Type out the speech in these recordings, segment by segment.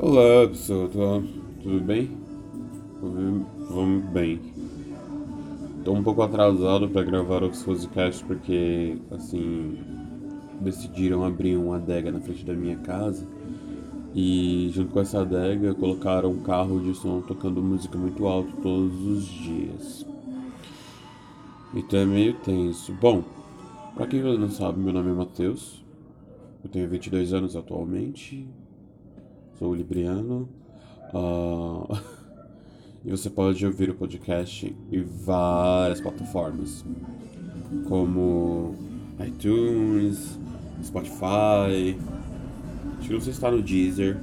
Olá pessoal, tudo bem? Vamos bem. Tô um pouco atrasado para gravar os podcasts porque, assim, decidiram abrir uma adega na frente da minha casa e, junto com essa adega, colocaram um carro de som tocando música muito alto todos os dias. Então é meio tenso. Bom, pra quem não sabe, meu nome é Matheus. Eu tenho 22 anos atualmente. Sou libriano. Ah, e você pode ouvir o podcast em várias plataformas, como iTunes, Spotify. Acho que não sei se está no Deezer,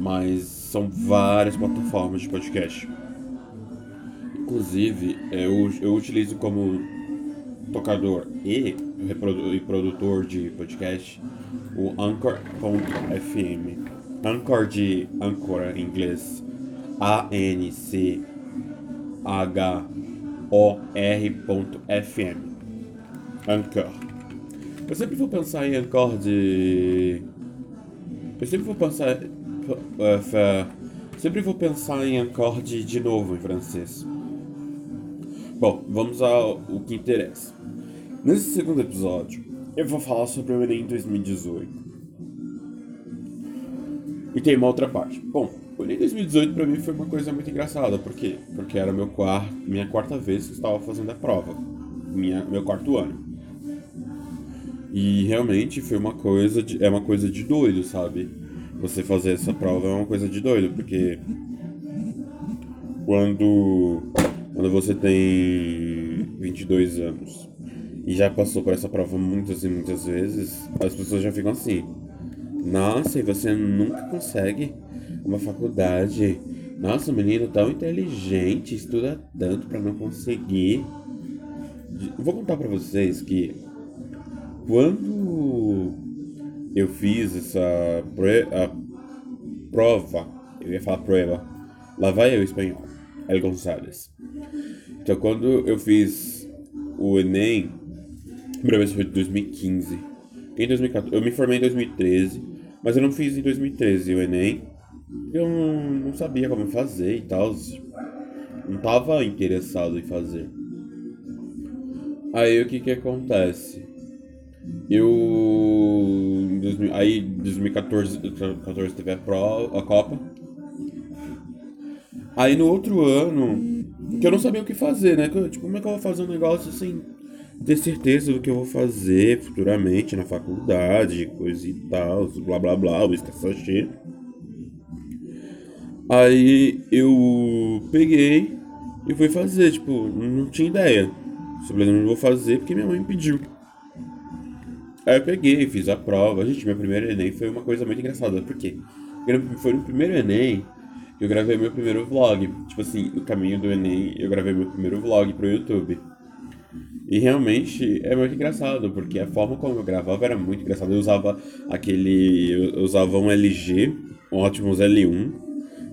mas são várias plataformas de podcast. Inclusive, eu, eu utilizo como tocador e, e produtor de podcast o Anchor.fm. Anchor de Anchor em inglês. A-N-C-H-O-R.fm. Anchor. Eu sempre vou pensar em Anchor de. Eu sempre vou pensar. eh, fa- Sempre vou pensar em Anchor de, de novo em francês. Bom, vamos ao o que interessa. Nesse segundo episódio, eu vou falar sobre o Enem 2018. E tem uma outra parte. Bom, o Enem 2018 pra mim foi uma coisa muito engraçada. Por quê? Porque era meu quarto, minha quarta vez que estava fazendo a prova. Minha, meu quarto ano. E realmente foi uma coisa de, é uma coisa de doido, sabe? Você fazer essa prova é uma coisa de doido, porque quando quando você tem 22 anos e já passou por essa prova muitas e muitas vezes, as pessoas já ficam assim: "Nossa, e você nunca consegue uma faculdade? Nossa, o menino tão inteligente, estuda tanto pra não conseguir". Vou contar pra vocês que quando eu fiz essa prova, eu ia falar prova, lá vai eu espanhol, El González. Então quando eu fiz o Enem, primeira vez foi em 2015. Em 2014, eu me formei em 2013, mas eu não fiz em 2013 o Enem. Eu não, não sabia como fazer e tal. Não tava interessado em fazer. Aí o que que acontece? Eu. em 2000 Aí, em 2014 14 teve a, prova, a Copa. Aí no outro ano, que eu não sabia o que fazer, né? Tipo, como é que eu vou fazer um negócio sem ter certeza do que eu vou fazer futuramente na faculdade, coisa e tal, blá blá blá, o sachê. Aí eu peguei e fui fazer, tipo, não tinha ideia. Simplesmente vou fazer porque minha mãe pediu. Aí eu peguei, fiz a prova. Gente, meu primeiro Enem foi uma coisa muito engraçada. Por quê? Foi no primeiro Enem que eu gravei meu primeiro vlog. Tipo assim, no caminho do Enem, eu gravei meu primeiro vlog pro YouTube. E realmente é muito engraçado, porque a forma como eu gravava era muito engraçada. Eu usava aquele. Eu usava um LG, um Optimus L1,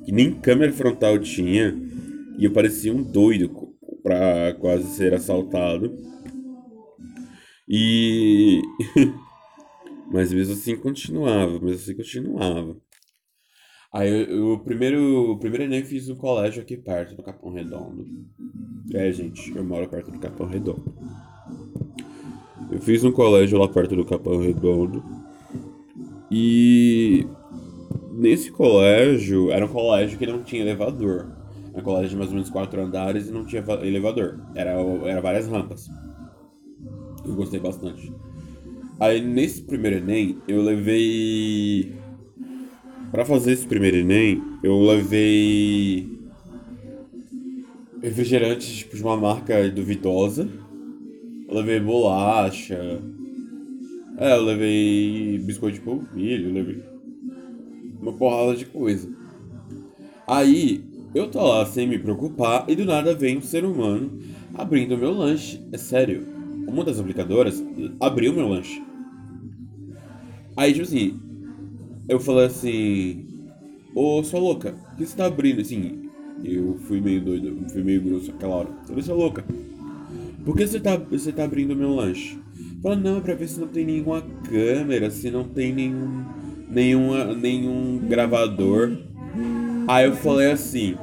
que nem câmera frontal tinha. E eu parecia um doido pra quase ser assaltado. E. Mas mesmo assim continuava, mesmo assim continuava. Aí eu, o primeiro, o primeiro Enem fiz no colégio aqui perto, do Capão Redondo. É, gente, eu moro perto do Capão Redondo. Eu fiz um colégio lá perto do Capão Redondo. E nesse colégio, era um colégio que não tinha elevador. Era um colégio de mais ou menos quatro andares e não tinha va- elevador. Era, era várias rampas. Eu gostei bastante. Aí nesse primeiro Enem, eu levei. Pra fazer esse primeiro Enem, eu levei. Refrigerantes tipo, de uma marca duvidosa. Eu levei bolacha. É, eu levei biscoito de polvilho, eu levei uma porrada de coisa. Aí, eu tô lá sem me preocupar e do nada vem um ser humano abrindo meu lanche. É sério. Uma das aplicadoras abriu meu lanche. Aí, tipo assim, eu falei assim: Ô, sua louca, o que você tá abrindo? Assim, eu fui meio doido, fui meio grosso aquela hora. Eu falei, sua louca, por que você tá, você tá abrindo meu lanche? Fala, não, é pra ver se não tem nenhuma câmera, se não tem nenhum, nenhuma, nenhum gravador. Aí eu falei assim,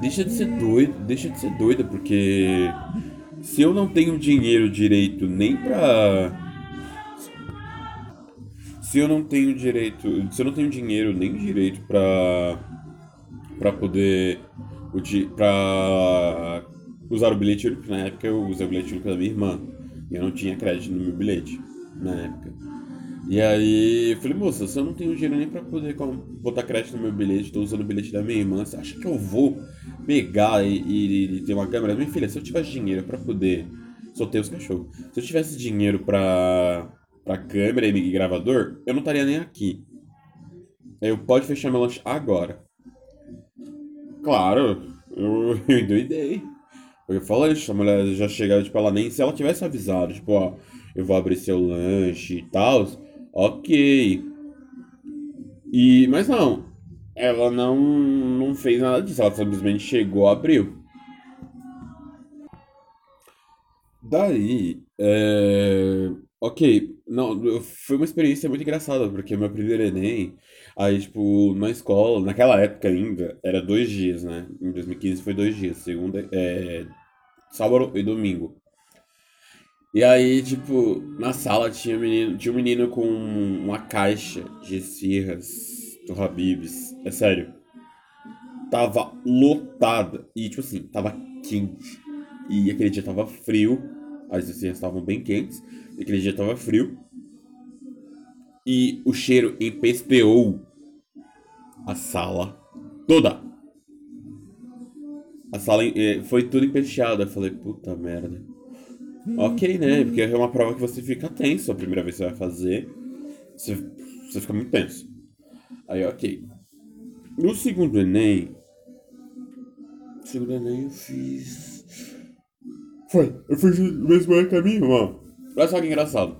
deixa de ser doido, deixa de ser doida, porque se eu não tenho dinheiro direito nem pra. Se eu não tenho direito. Se eu não tenho dinheiro nem direito pra. pra poder. pra usar o bilhete único, na época eu usei o bilhete único da minha irmã. E eu não tinha crédito no meu bilhete na época. E aí eu falei, moça, se eu não tenho dinheiro nem pra poder botar crédito no meu bilhete, tô usando o bilhete da minha irmã, você acha que eu vou pegar e, e, e ter uma câmera? Minha filha, se eu tivesse dinheiro pra poder. Soltei os cachorros. Se eu tivesse dinheiro pra, pra câmera e gravador, eu não estaria nem aqui. Eu pode fechar meu lanche agora. Claro, eu, eu endoidei. Eu falei, a mulher já chegava, tipo, ela nem. Se ela tivesse avisado, tipo, ó, eu vou abrir seu lanche e tal Ok. E, mas não, ela não, não fez nada disso, ela simplesmente chegou, abriu. Daí, é... ok, não, foi uma experiência muito engraçada, porque meu primeiro Enem, aí, tipo, na escola, naquela época ainda, era dois dias, né? Em 2015 foi dois dias, segunda, é, sábado e domingo. E aí, tipo, na sala tinha menino, tinha um menino com uma caixa de esfirras do Habibs. É sério. Tava lotada. E, tipo assim, tava quente. E aquele dia tava frio. As esfirras estavam bem quentes. E aquele dia tava frio. E o cheiro empesteou a sala toda. A sala eh, foi tudo empesteado. Eu falei, puta merda. Ok, né? Porque é uma prova que você fica tenso a primeira vez que você vai fazer. Você, você fica muito tenso. Aí, ok. No segundo Enem. No segundo Enem eu fiz. Foi, eu fiz o mesmo minha irmã. Olha só que engraçado.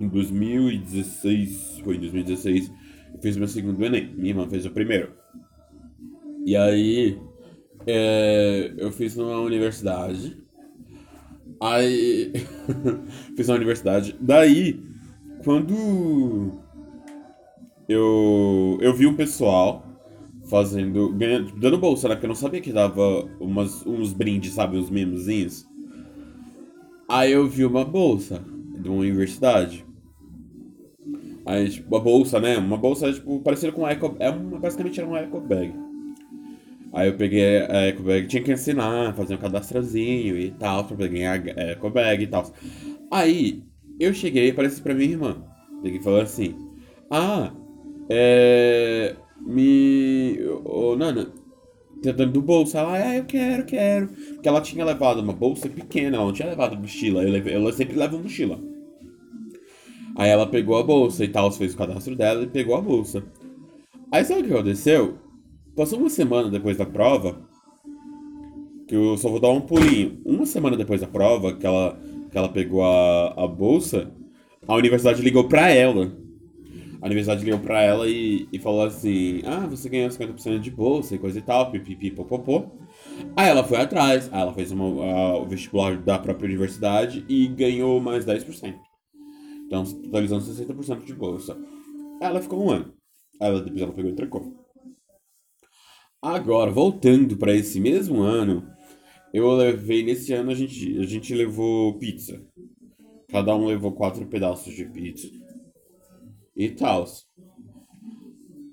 Em 2016, foi em 2016, eu fiz meu segundo Enem. Minha irmã fez o primeiro. E aí, é, eu fiz numa universidade Aí. fiz na universidade. Daí, quando. Eu. Eu vi um pessoal fazendo. Ganhando, dando bolsa, né? Porque eu não sabia que dava umas, uns brindes, sabe? Uns memozinhos. Aí eu vi uma bolsa de uma universidade. Aí, tipo, uma bolsa, né? Uma bolsa, tipo, parecida com uma eco... É uma, basicamente era uma eco bag. Aí eu peguei a EcoBag, tinha que ensinar, fazer um cadastrozinho e tal, pra ganhar a EcoBag e tal. Aí eu cheguei e apareci pra minha irmã. Peguei e falou assim: Ah, é. Me. Ô, Nana, tentando do bolso. Ela, ah, eu quero, quero. Porque ela tinha levado uma bolsa pequena, ela não tinha levado mochila. Eu, levei, eu sempre levo mochila. Aí ela pegou a bolsa e tal, fez o cadastro dela e pegou a bolsa. Aí sabe o que aconteceu? Passou uma semana depois da prova, que eu só vou dar um pulinho. Uma semana depois da prova, que ela, que ela pegou a, a bolsa, a universidade ligou pra ela. A universidade ligou pra ela e, e falou assim: Ah, você ganhou 50% de bolsa e coisa e tal, pipipi, popopô. Aí ela foi atrás, aí ela fez uma, o vestibular da própria universidade e ganhou mais 10%. Então, totalizando 60% de bolsa. Ela ficou um ano. Ela, depois ela pegou e trocou. Agora, voltando para esse mesmo ano, eu levei nesse ano a gente a gente levou pizza. Cada um levou quatro pedaços de pizza e tal.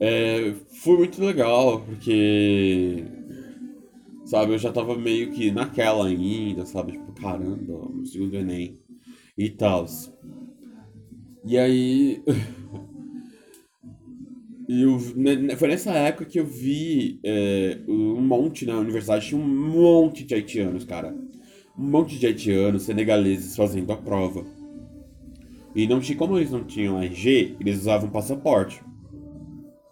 É, foi muito legal porque sabe eu já tava meio que naquela ainda, sabe tipo caramba, no segundo Enem e tal. E aí eu, foi nessa época que eu vi é, um monte na universidade, tinha um monte de haitianos, cara. Um monte de haitianos, senegaleses fazendo a prova. E não como eles não tinham RG, eles usavam passaporte.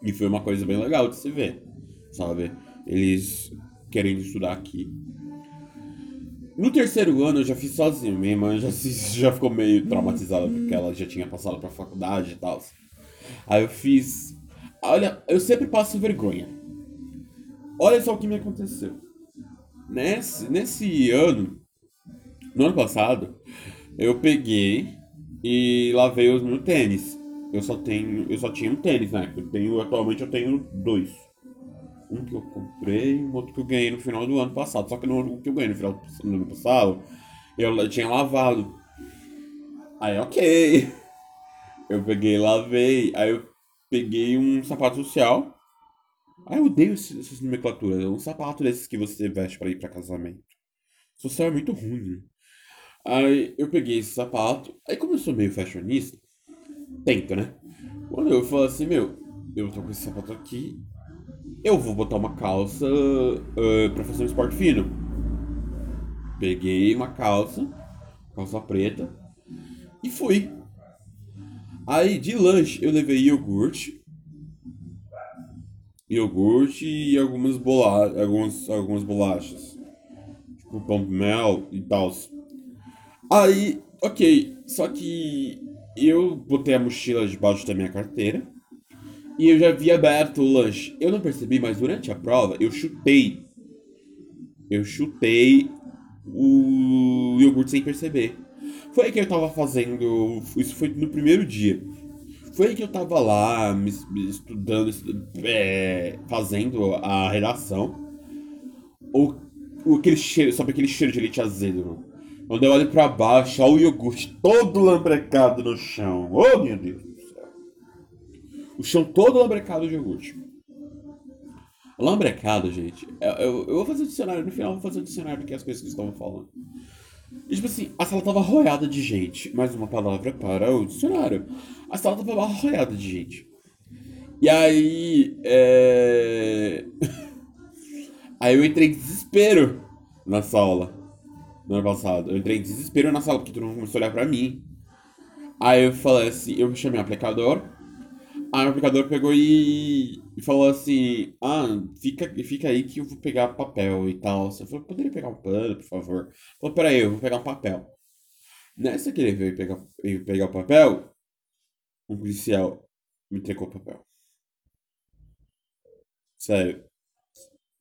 E foi uma coisa bem legal de se ver, sabe? Eles querendo estudar aqui. No terceiro ano eu já fiz sozinho. Minha irmã já, já ficou meio traumatizada porque ela já tinha passado pra faculdade e tal. Aí eu fiz Olha, eu sempre passo vergonha. Olha só o que me aconteceu. Nesse, nesse ano, no ano passado, eu peguei e lavei os meus tênis. eu só tenho. Eu só tinha um tênis época. Eu tenho, atualmente eu tenho dois. Um que eu comprei um outro que eu ganhei no final do ano passado. Só que no que eu ganhei no final do ano passado, eu tinha lavado. Aí ok. Eu peguei, lavei. Aí eu peguei um sapato social. Aí eu odeio essas nomenclaturas. Um sapato desses que você veste para ir para casamento. Social é muito ruim, né? Aí eu peguei esse sapato. Aí como eu sou meio fashionista, tenta, né? Quando eu falo assim, meu, eu tô com esse sapato aqui, eu vou botar uma calça uh, pra fazer um esporte fino. Peguei uma calça, calça preta, e fui. Aí de lanche eu levei iogurte, iogurte e algumas bolachas, algumas, algumas bolachas, tipo pão de mel e tal. Aí, ok, só que eu botei a mochila debaixo da minha carteira e eu já havia aberto o lanche. Eu não percebi, mas durante a prova eu chutei. Eu chutei o iogurte sem perceber. Foi aí que eu tava fazendo. Isso foi no primeiro dia. Foi aí que eu tava lá, me, me estudando, é, fazendo a redação. O, o, aquele cheiro, sabe aquele cheiro de leite azedo, mano? Quando eu olho pra baixo, olha o iogurte todo lambrecado no chão. Oh, meu Deus do céu. O chão todo lambrecado de iogurte. Lambrecado, gente. Eu, eu, eu, vou fazer o dicionário, no final eu vou fazer o dicionário do que as coisas que estavam falando. E, tipo assim, a sala tava roiada de gente. Mais uma palavra para o dicionário. A sala tava roiada de gente. E aí. É... aí eu entrei em desespero na sala no ano passado. Eu entrei em desespero na sala, porque todo mundo começou a olhar pra mim. Aí eu falei assim, eu chamei o aplicador. Aí o aplicador pegou e, e falou assim, ah, fica, fica aí que eu vou pegar papel e tal. Eu falei, poderia pegar um pano, por favor? Ele falou, peraí, eu vou pegar um papel. Nessa que ele veio pegar, veio pegar o papel, um policial me entregou o papel. Sério.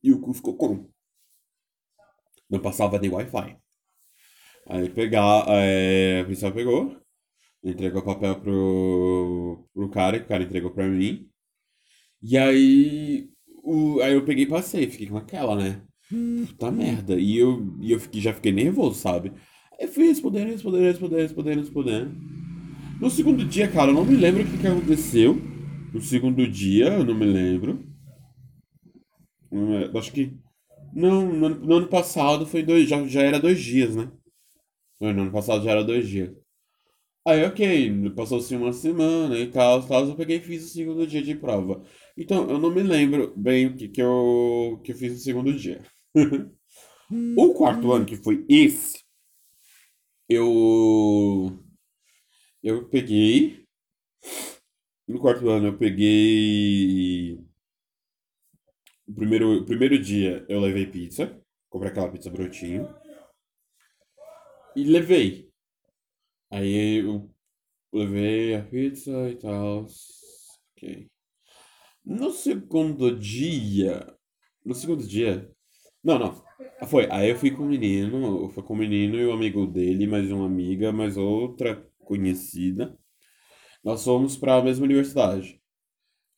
E o cu ficou como? Não passava nem Wi-Fi. Aí pegar, é, a policial pegou, entregou o papel pro, pro cara, que o cara entregou pra mim. E aí, o, aí eu peguei e passei, fiquei com aquela, né? Puta merda. E eu, e eu fiquei, já fiquei nervoso, sabe? Aí fui respondendo, respondendo, respondendo, respondendo, respondendo. No segundo dia, cara, eu não me lembro o que, que aconteceu. No segundo dia, eu não me lembro. Hum, acho que. Não, no ano passado foi dois. Já, já era dois dias, né? No ano passado já era dois dias. Aí, ok, passou-se uma semana e tal, tal, eu peguei e fiz o segundo dia de prova. Então, eu não me lembro bem o que, que, eu, que eu fiz no segundo dia. o quarto ano, que foi esse, eu. Eu peguei. No quarto ano, eu peguei. O primeiro, primeiro dia eu levei pizza. Comprei aquela pizza brotinho. E levei. Aí eu levei a pizza e tal. Ok. No segundo dia. No segundo dia. Não, não. Foi. Aí eu fui com o menino. Fui com o menino e o amigo dele, mais uma amiga, mais outra conhecida. Nós fomos para a mesma universidade.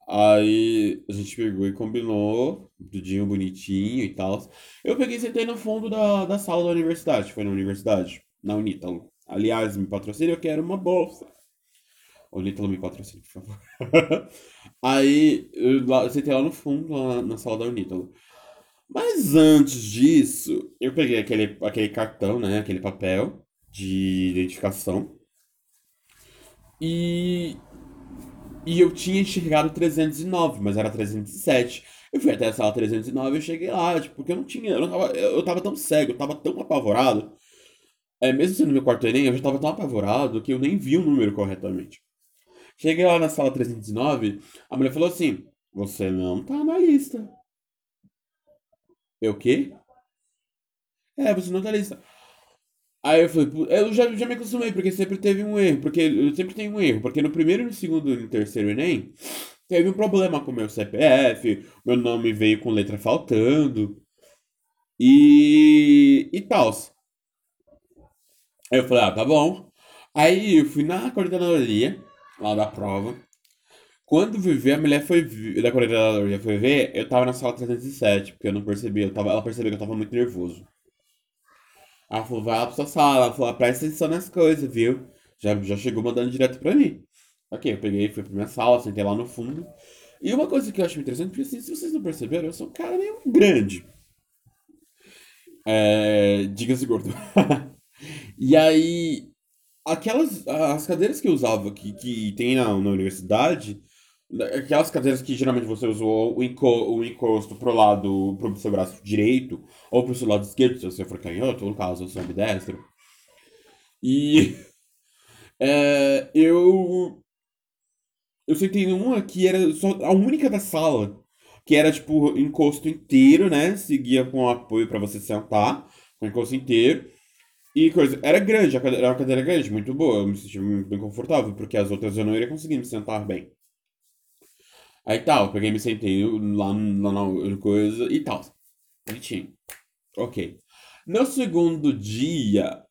Aí a gente pegou e combinou, tudinho bonitinho e tal. Eu peguei e sentei no fundo da, da sala da universidade. Foi na universidade na Unítalo. Aliás, me patrocina, eu quero uma bolsa. Unítalo me patrocina, por favor. Aí, eu, sentei lá no fundo, lá na sala da Unítalo. Mas antes disso, eu peguei aquele, aquele cartão, né? Aquele papel de identificação. E, e eu tinha enxergado 309, mas era 307. Eu fui até a sala 309 e cheguei lá, tipo, porque eu não tinha. Eu, não tava, eu tava tão cego, eu tava tão apavorado é, mesmo sendo meu quarto Enem, eu já estava tão apavorado que eu nem vi o número corretamente. Cheguei lá na sala 309, a mulher falou assim: Você não tá na lista. Eu o quê? É, você não tá na lista. Aí eu falei, eu já, já me acostumei, porque sempre teve um erro, porque eu sempre tenho um erro, porque no primeiro, no segundo e no terceiro Enem, teve um problema com meu CPF, meu nome veio com letra faltando, e, e tal. Aí eu falei, ah, tá bom. Aí eu fui na coordenadoria, lá da prova. Quando fui ver, a mulher foi da coordenadora foi ver, eu tava na sala 307, porque eu não percebi, eu tava, ela percebeu que eu tava muito nervoso. Ela falou, vai lá pra sua sala, ela falou, presta atenção nas coisas, viu? Já, já chegou mandando direto pra mim. Ok, eu peguei, fui pra minha sala, sentei lá no fundo. E uma coisa que eu acho interessante, porque assim, se vocês não perceberam, eu sou um cara meio grande. É, diga-se gordo. E aí, aquelas, as cadeiras que eu usava, que, que tem na, na universidade, aquelas cadeiras que geralmente você usou o, enco, o encosto pro lado, pro seu braço direito, ou pro seu lado esquerdo, se você for canhoto, ou no caso, eu sou ambidestro. E é, eu eu sentei numa que era só a única da sala, que era tipo encosto inteiro, né? Seguia com apoio pra você sentar, com encosto inteiro. E coisa, era grande, era uma cadeira grande, muito boa, eu me senti bem confortável, porque as outras eu não iria conseguir me sentar bem. Aí tal, peguei me sentei lá, lá na coisa e tal. Bonitinho. Ok. No segundo dia,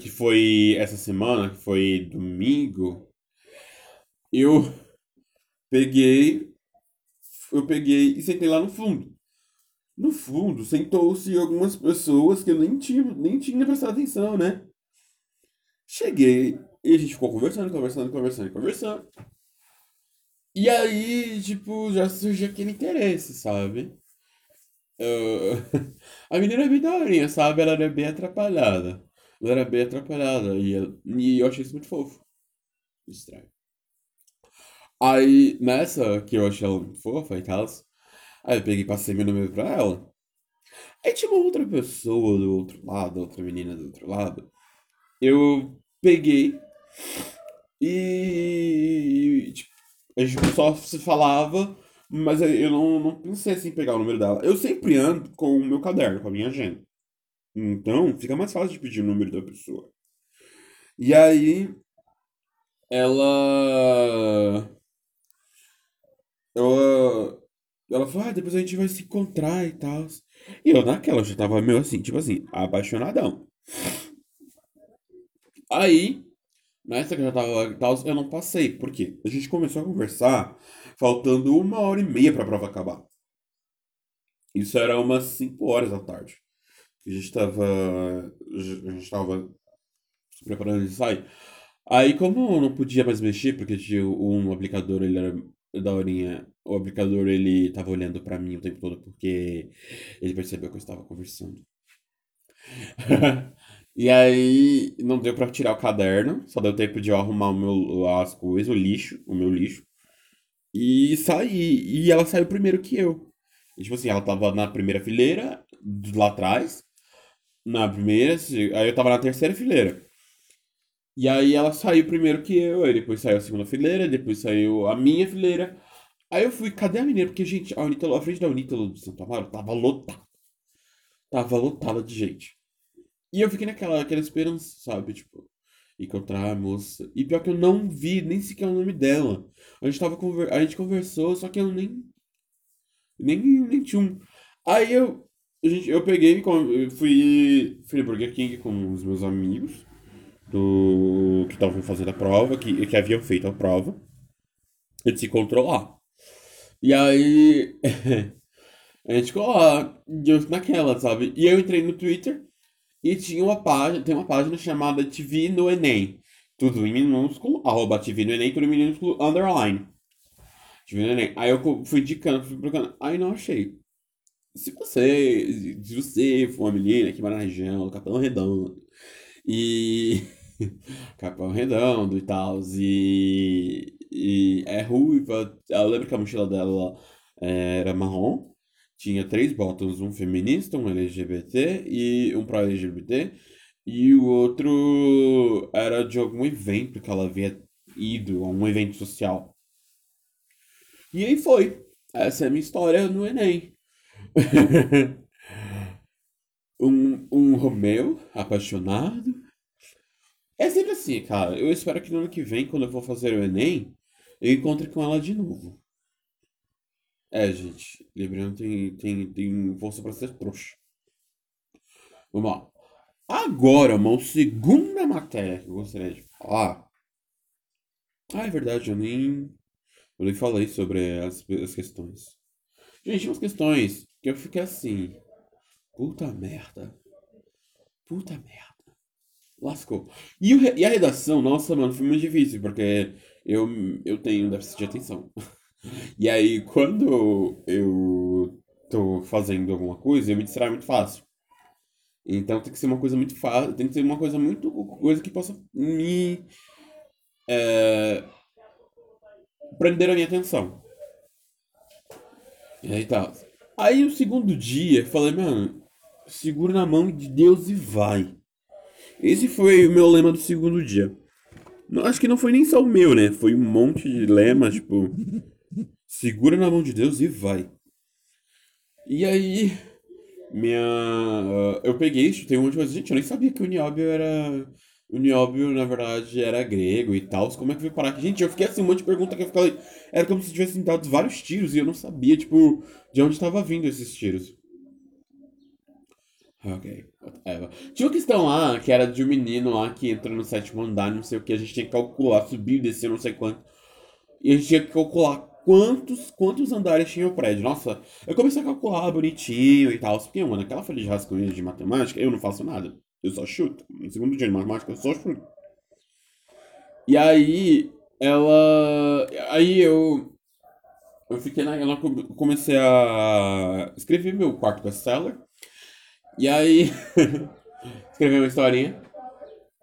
que foi essa semana, que foi domingo, eu peguei, eu peguei e sentei lá no fundo. No fundo, sentou-se algumas pessoas que eu nem tinha, nem tinha prestado atenção, né? Cheguei e a gente ficou conversando, conversando, conversando, conversando. E aí, tipo, já surgiu aquele interesse, sabe? Eu- A menina é bem daorinha, sabe? Ela era bem atrapalhada. Ela era bem atrapalhada e, eu- e eu achei isso muito fofo. Estranho. Aí, nessa que eu achei ela muito fofa e tal, aí eu peguei e passei meu número pra ela. Aí tinha uma outra pessoa do outro lado, outra menina do outro lado. Eu peguei e, tipo, a gente só se falava, mas eu não, não pensei assim em pegar o número dela. Eu sempre ando com o meu caderno, com a minha agenda. Então, fica mais fácil de pedir o número da pessoa. E aí, ela. Ela. Ela falou, ah, depois a gente vai se encontrar e tal. E eu naquela já tava meio assim, tipo assim, apaixonadão. Aí, nessa que eu já tava e tal, eu não passei. Por quê? A gente começou a conversar faltando uma hora e meia pra prova acabar. Isso era umas 5 horas da tarde. A gente tava. A gente tava se preparando de sair. Aí, como eu não podia mais mexer, porque tinha um aplicador, ele era daorinha. O aplicador, ele tava olhando pra mim o tempo todo, porque ele percebeu que eu estava conversando. E aí, não deu pra tirar o caderno, só deu tempo de eu arrumar o meu, as coisas, o lixo, o meu lixo, e sair. E ela saiu primeiro que eu. E, tipo assim, ela tava na primeira fileira, lá atrás, na primeira, aí eu tava na terceira fileira. E aí ela saiu primeiro que eu, aí depois saiu a segunda fileira, depois saiu a minha fileira. Aí eu fui, cadê a menina? Porque, gente, a Unítalo, a frente da Unítalo do Santo Amaro tava lotada. Tava lotada de gente. E eu fiquei naquela, aquela esperança, sabe? Tipo, encontrar a moça. E pior que eu não vi nem sequer o nome dela. A gente tava a gente conversou, só que eu nem. Nem, nem tinha um. Aí eu. A gente, eu peguei fui, fui no Burger King com os meus amigos do que estavam fazendo a prova, que, que haviam feito a prova. A gente se encontrou lá. E aí. A gente ficou lá, eu naquela, sabe? E eu entrei no Twitter e tinha uma página, tem uma página chamada TV no Enem. Tudo em minúsculo, arroba TV no Enem, tudo em minúsculo, underline. TV no Enem. Aí eu fui indicando, fui procurando, aí não achei. Se você, se você for uma menina que mora na região Capão Redondo, e Capão Redondo e tal, e, e é ruiva, eu lembro que a mochila dela eh, era marrom, tinha três botões, um feminista, um LGBT e um pró-LGBT, e o outro era de algum evento que ela havia ido, a um evento social. E aí foi. Essa é a minha história no Enem. Um, um Romeu apaixonado. É sempre assim, cara. Eu espero que no ano que vem, quando eu for fazer o Enem, eu encontre com ela de novo. É, gente. Libriano tem, tem, tem força pra ser trouxa. Vamos lá. Agora, uma segunda matéria que eu gostaria de falar. Ah, é verdade, eu nem. Eu falei sobre as, as questões. Gente, umas questões que eu fiquei assim. Puta merda. Puta merda. Lascou. E, o, e a redação, nossa, mano, foi muito difícil, porque eu, eu tenho déficit de atenção. E aí, quando eu tô fazendo alguma coisa, eu me distraio muito fácil. Então tem que ser uma coisa muito fácil, tem que ser uma coisa muito. coisa que possa me. É, prender a minha atenção. E aí tá. Aí o segundo dia, falei, mano, segura na mão de Deus e vai. Esse foi o meu lema do segundo dia. Não, acho que não foi nem só o meu, né? Foi um monte de lema, tipo. Segura na mão de Deus e vai. E aí. Minha. Eu peguei, isso, tem um monte de coisa. Gente, eu nem sabia que o Nióbio era. O Nióbio, na verdade, era grego e tal. Como é que veio parar aqui? Gente, eu fiquei assim, um monte de pergunta que eu falei. Era como se tivessem dado vários tiros e eu não sabia, tipo, de onde estava vindo esses tiros. Ok, whatever. Tinha uma questão lá, que era de um menino lá que entrou no sétimo andar, não sei o que, a gente tinha que calcular, subir descer, não sei quanto. E a gente tinha que calcular quantos, quantos andares tinha o prédio. Nossa, eu comecei a calcular bonitinho e tal. Porque, mano, aquela folha de rascunho de matemática, eu não faço nada. Eu só chuto. No segundo dia de matemática, eu só chuto. E aí, ela. Aí eu. Eu fiquei na. Ela comecei a escrever meu quarto best-seller. E aí. escrever uma historinha.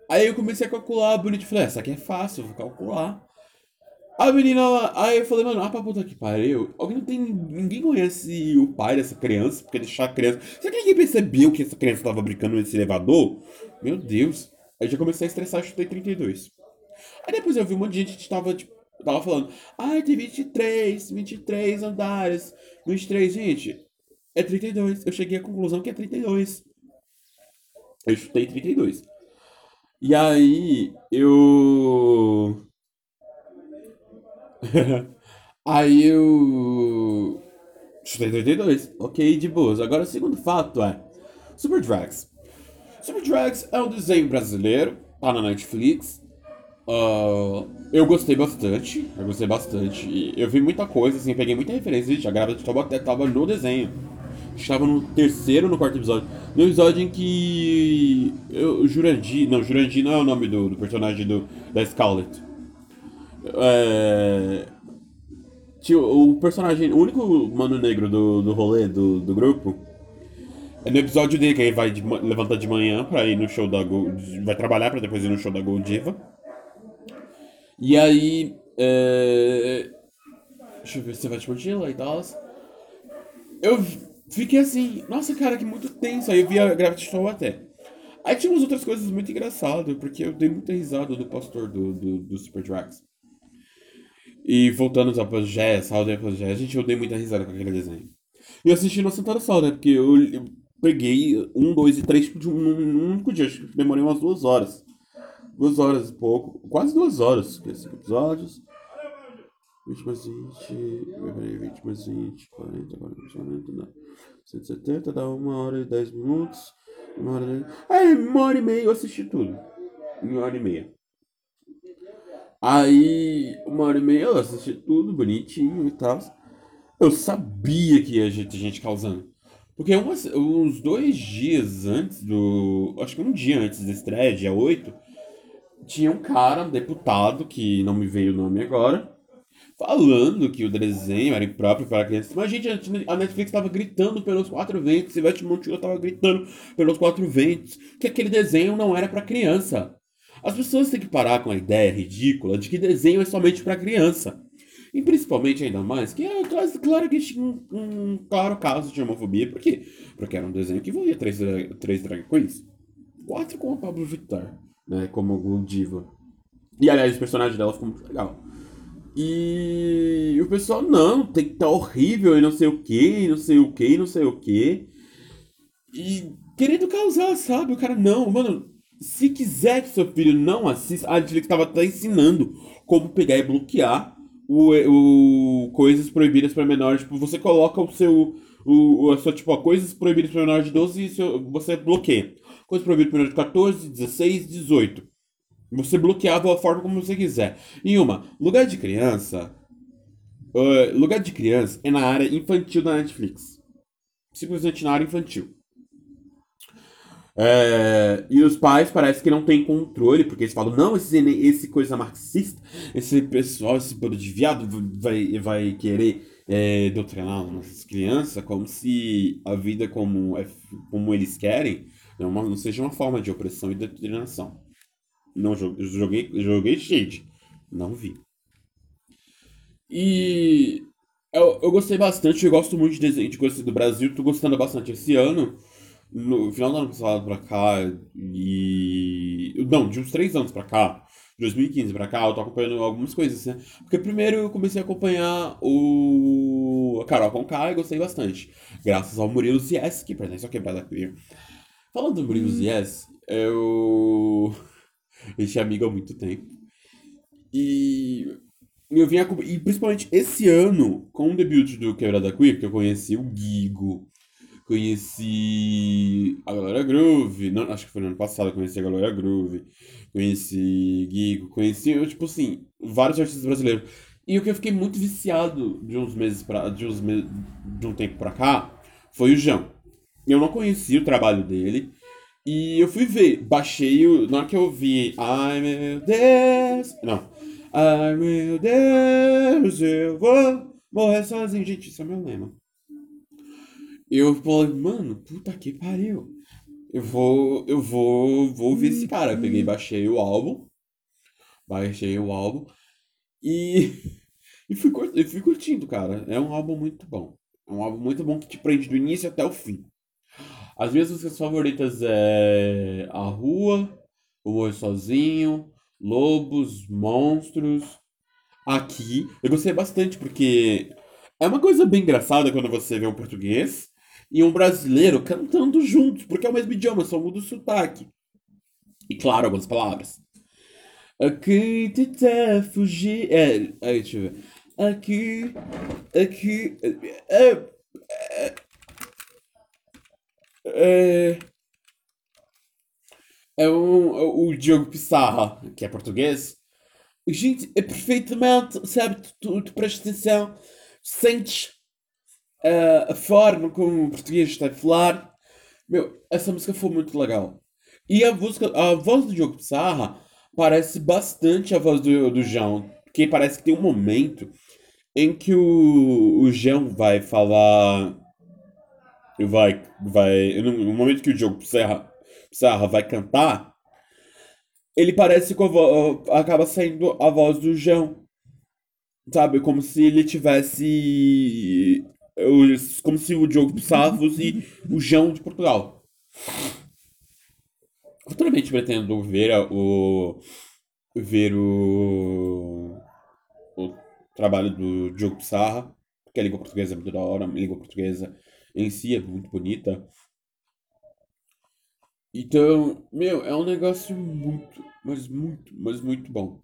Aí eu comecei a calcular bonito. Falei, essa aqui é fácil, vou calcular. A menina lá. Aí eu falei, mano, ah, pra puta que pariu. Alguém não tem. Ninguém conhece o pai dessa criança, porque deixar a criança. Será que ninguém percebeu que essa criança tava brincando nesse elevador? Meu Deus. Aí já comecei a estressar, chutei 32. Aí depois eu vi um monte de gente que tava, tipo, tava falando, ah, tem 23, 23 andares. 23, gente, é 32. Eu cheguei à conclusão que é 32. Eu chutei 32. E aí, eu. Aí eu. Chutei 32. Ok, de boas. Agora o segundo fato é. Super Drags. Super Drags é um desenho brasileiro. Tá na Netflix. Uh, eu gostei bastante. Eu gostei bastante. Eu vi muita coisa, assim, peguei muita referência. A grávida de Taubaté tava no desenho. Estava no terceiro no quarto episódio. No episódio em que. Eu, o Jurandir. Não, Jurandir não é o nome do, do personagem do, da Scarlet. É... O personagem, o único mano negro do, do rolê, do, do grupo, é no episódio dele que ele vai de, levantar de manhã pra ir no show da Gold, vai trabalhar pra depois ir no show da Gold Diva. E aí, é... deixa eu ver se você vai te mochila e tal. Eu fiquei assim, nossa cara, que muito tenso. Aí eu vi a Gravity Show até. Aí tinha umas outras coisas muito engraçadas, porque eu dei muita risada do pastor do, do, do Super Drags. E voltando aos Apogés, Saudade Apogés, gente, eu dei muita risada com aquele desenho. E assisti no Santana Sol, né? Porque eu, eu, peguei um, dois e três de um, num único dia. Acho que demorei umas duas horas. Duas horas e pouco. Quase duas horas. Cinco episódios. 20 mais 20. Peraí, 20 mais 20. 40, 40, 40, não. 170 dá uma hora e 10 minutos. Uma hora e... Aí, uma hora e meia eu assisti tudo. Uma hora e meia. Aí, uma hora e meia eu assisti tudo bonitinho e tal. Eu sabia que ia ter gente causando. Porque umas, uns dois dias antes do. Acho que um dia antes da estreia, dia 8, tinha um cara, um deputado, que não me veio o nome agora, falando que o desenho era impróprio para crianças. Mas, gente, a Netflix estava gritando pelos quatro ventos, Ivete Montijo estava gritando pelos quatro ventos que aquele desenho não era para criança. As pessoas têm que parar com a ideia ridícula de que desenho é somente para criança. E principalmente ainda mais que é claro que tinha um, um, claro caso de homofobia. Por quê? Porque era um desenho que envolvia três, três drag queens. Quatro com a Pablo Vittar, né? Como diva. E aliás, o personagem dela ficou muito legal. E o pessoal, não, tem que estar tá horrível e não sei o que, não sei o que, não sei o que. E querendo causar, sabe? O cara, não, mano, se quiser que seu filho não assista, a Netflix estava até ensinando como pegar e bloquear o, o coisas proibidas para menores. Tipo, você coloca o seu. O, a sua, tipo, coisas proibidas para menores de 12 e seu, você bloqueia. Coisas proibidas para menores de 14, 16, 18. Você bloqueava a forma como você quiser. Em uma, lugar de criança. Uh, lugar de criança é na área infantil da Netflix. Simplesmente na área infantil. É, e os pais parece que não têm controle, porque eles falam, não, esse, esse coisa marxista, esse pessoal, esse bando de viado vai, vai querer é, doutrinar nossas crianças como se a vida como, é, como eles querem não, uma, não seja uma forma de opressão e doutrinação. Não joguei, joguei shade, não vi. E eu, eu gostei bastante, eu gosto muito de desenho de coisas do Brasil, tô gostando bastante esse ano no final do ano passado pra cá, e. Não, de uns três anos pra cá, de 2015 pra cá, eu tô acompanhando algumas coisas, né? Porque primeiro eu comecei a acompanhar o. A Carol Conká e gostei bastante. Graças ao Murilo Zies, que pertence ao Quebrada Queer. Falando do Murilo Zies, eu. Esse amigo há muito tempo. E. Eu vim E principalmente esse ano, com o debut do Quebrada Queer, que eu conheci o Guigo, Conheci a Galera Groove, não, acho que foi no ano passado, conheci a Galera Groove, conheci Gigo, conheci, eu, tipo assim, vários artistas brasileiros. E o que eu fiquei muito viciado de uns meses para de uns me, de um tempo pra cá foi o João. Eu não conhecia o trabalho dele. E eu fui ver, baixei o. Na hora que eu vi. Ai meu Deus! Não. Ai meu Deus, eu vou morrer sozinho. Gente, isso é meu lema. Eu falei, mano, puta que pariu. Eu vou, eu vou, vou ouvir esse cara. Eu peguei, baixei o álbum. Baixei o álbum. E, e fui, fui curtindo, cara. É um álbum muito bom. É um álbum muito bom que te prende do início até o fim. As minhas músicas favoritas é A Rua, O Morro Sozinho, Lobos, Monstros. Aqui, eu gostei bastante porque é uma coisa bem engraçada quando você vê um português e um brasileiro cantando juntos, porque é o mesmo idioma, só muda o sotaque. E claro, algumas palavras. Aqui tentar fugir. É, deixa eu ver. Aqui. Aqui. É, é, é um, o Diogo Pissarra, que é português. Gente, é perfeitamente, sabe? Tu, tu presta atenção, sentes uh, a forma como o português está a falar. Meu, essa música foi muito legal. E a, música, a voz do Diogo Pissarra parece bastante a voz do, do João. Porque parece que tem um momento em que o, o João vai falar. Vai. vai no momento que o Diogo Pissarra, Pissarra vai cantar, ele parece que acaba saindo a voz do João. Sabe? Como se ele tivesse como se o Diogo Pissarra fosse o João de Portugal. Futuramente pretendo ver o ver o, o trabalho do Diogo Pissarra, porque a língua portuguesa é muito da hora, a língua portuguesa em si é muito bonita. Então, meu, é um negócio muito, mas muito, mas muito bom.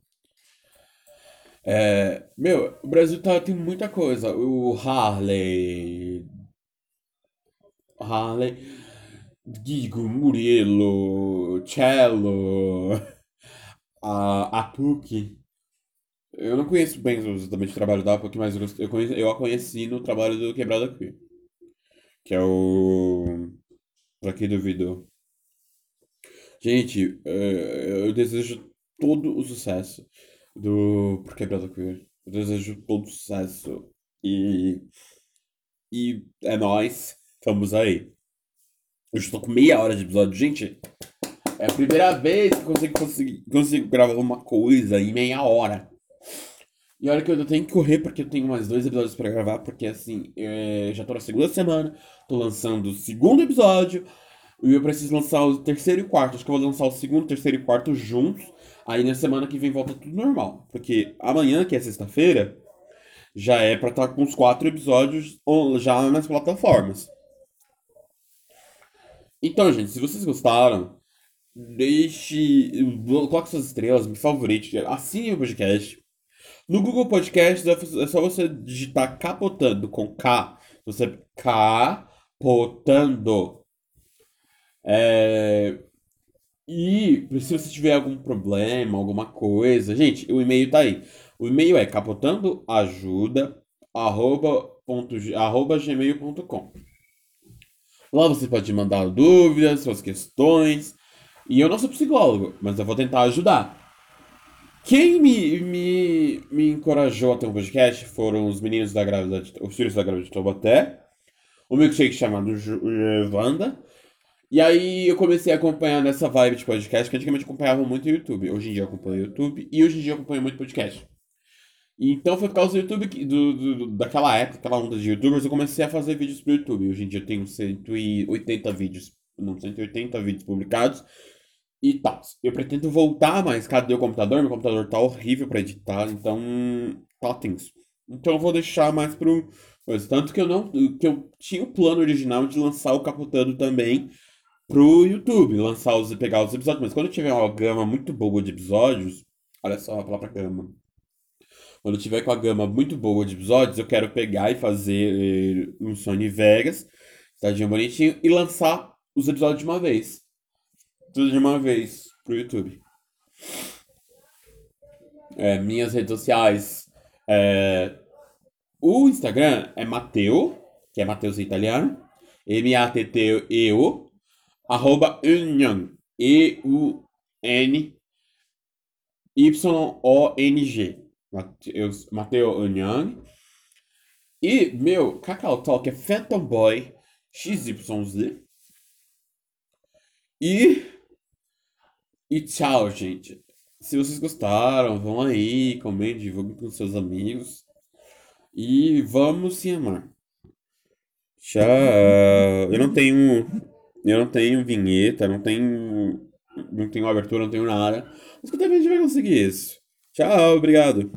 É, meu, o Brasil tá, tem muita coisa. O Harley. Harley. Guigo, Murilo, Cello, a, a Puki. Eu não conheço bem exatamente o trabalho da Puki, mas eu, conheci, eu a conheci no trabalho do Quebrado Aqui. Que é o. Pra quem duvidou. Gente, é, eu desejo todo o sucesso do Por Quebrada Queer. Eu desejo todo sucesso e. E é nóis. Vamos aí. Eu estou com meia hora de episódio. Gente, é a primeira vez que eu consigo, consigo, consigo gravar uma coisa em meia hora. E olha que eu tenho que correr porque eu tenho mais dois episódios para gravar, porque assim, é, já tô na segunda semana, tô lançando o segundo episódio, e eu preciso lançar o terceiro e quarto. Acho que eu vou lançar o segundo, terceiro e quarto juntos. Aí na semana que vem volta tudo normal. Porque amanhã, que é sexta-feira, já é pra estar com os quatro episódios já nas plataformas. Então, gente, se vocês gostaram, deixe. Coloque suas estrelas, me favorite, assine o podcast. No Google Podcast é só você digitar capotando com K. Você capotando. É, e se você tiver algum problema, alguma coisa, gente, o e-mail tá aí. O e-mail é capotandoajuda arroba, ponto, arroba gmail.com. Lá você pode mandar dúvidas, suas questões. E eu não sou psicólogo, mas eu vou tentar ajudar. Quem me, me, me encorajou a ter um podcast foram os meninos da grávida, os filhos da grávida de Taubaté, o milkshake chamado Wanda. E aí eu comecei a acompanhar nessa vibe de podcast, que antigamente acompanhava muito o YouTube. Hoje em dia eu acompanho o YouTube e hoje em dia eu acompanho muito podcast. Então foi por causa do YouTube, do, do, daquela época, aquela onda de youtubers, eu comecei a fazer vídeos pro YouTube. Hoje em dia eu tenho 180 vídeos, não, 180 vídeos publicados e tal. Eu pretendo voltar, mas cadê o computador? Meu computador tá horrível para editar, então tá tenso. Então eu vou deixar mais pro. Tanto que eu não. que eu tinha o plano original de lançar o Caputando também pro YouTube, lançar os pegar os episódios. Mas quando eu tiver uma gama muito boa de episódios, olha só a palavra gama. Quando eu tiver com a gama muito boa de episódios, eu quero pegar e fazer eh, um Sony Vegas, tadinho bonitinho, e lançar os episódios de uma vez. Tudo de uma vez pro YouTube. É, minhas redes sociais. É, o Instagram é Mateu, que é Mateus italiano. M-A-T-T-E-U. Arroba Union. E-U-N. Y-O-N-G. Mateus, Mateo Young. E meu Cacau Talk é Phantom Boy XYZ. E. E tchau, gente. Se vocês gostaram, vão aí, comentem, divulguem com seus amigos. E vamos se amar. Tchau. Eu não tenho. Eu não tenho vinheta, não tenho. Não tenho abertura, não tenho nada. Mas que a gente vai conseguir isso. Tchau, obrigado.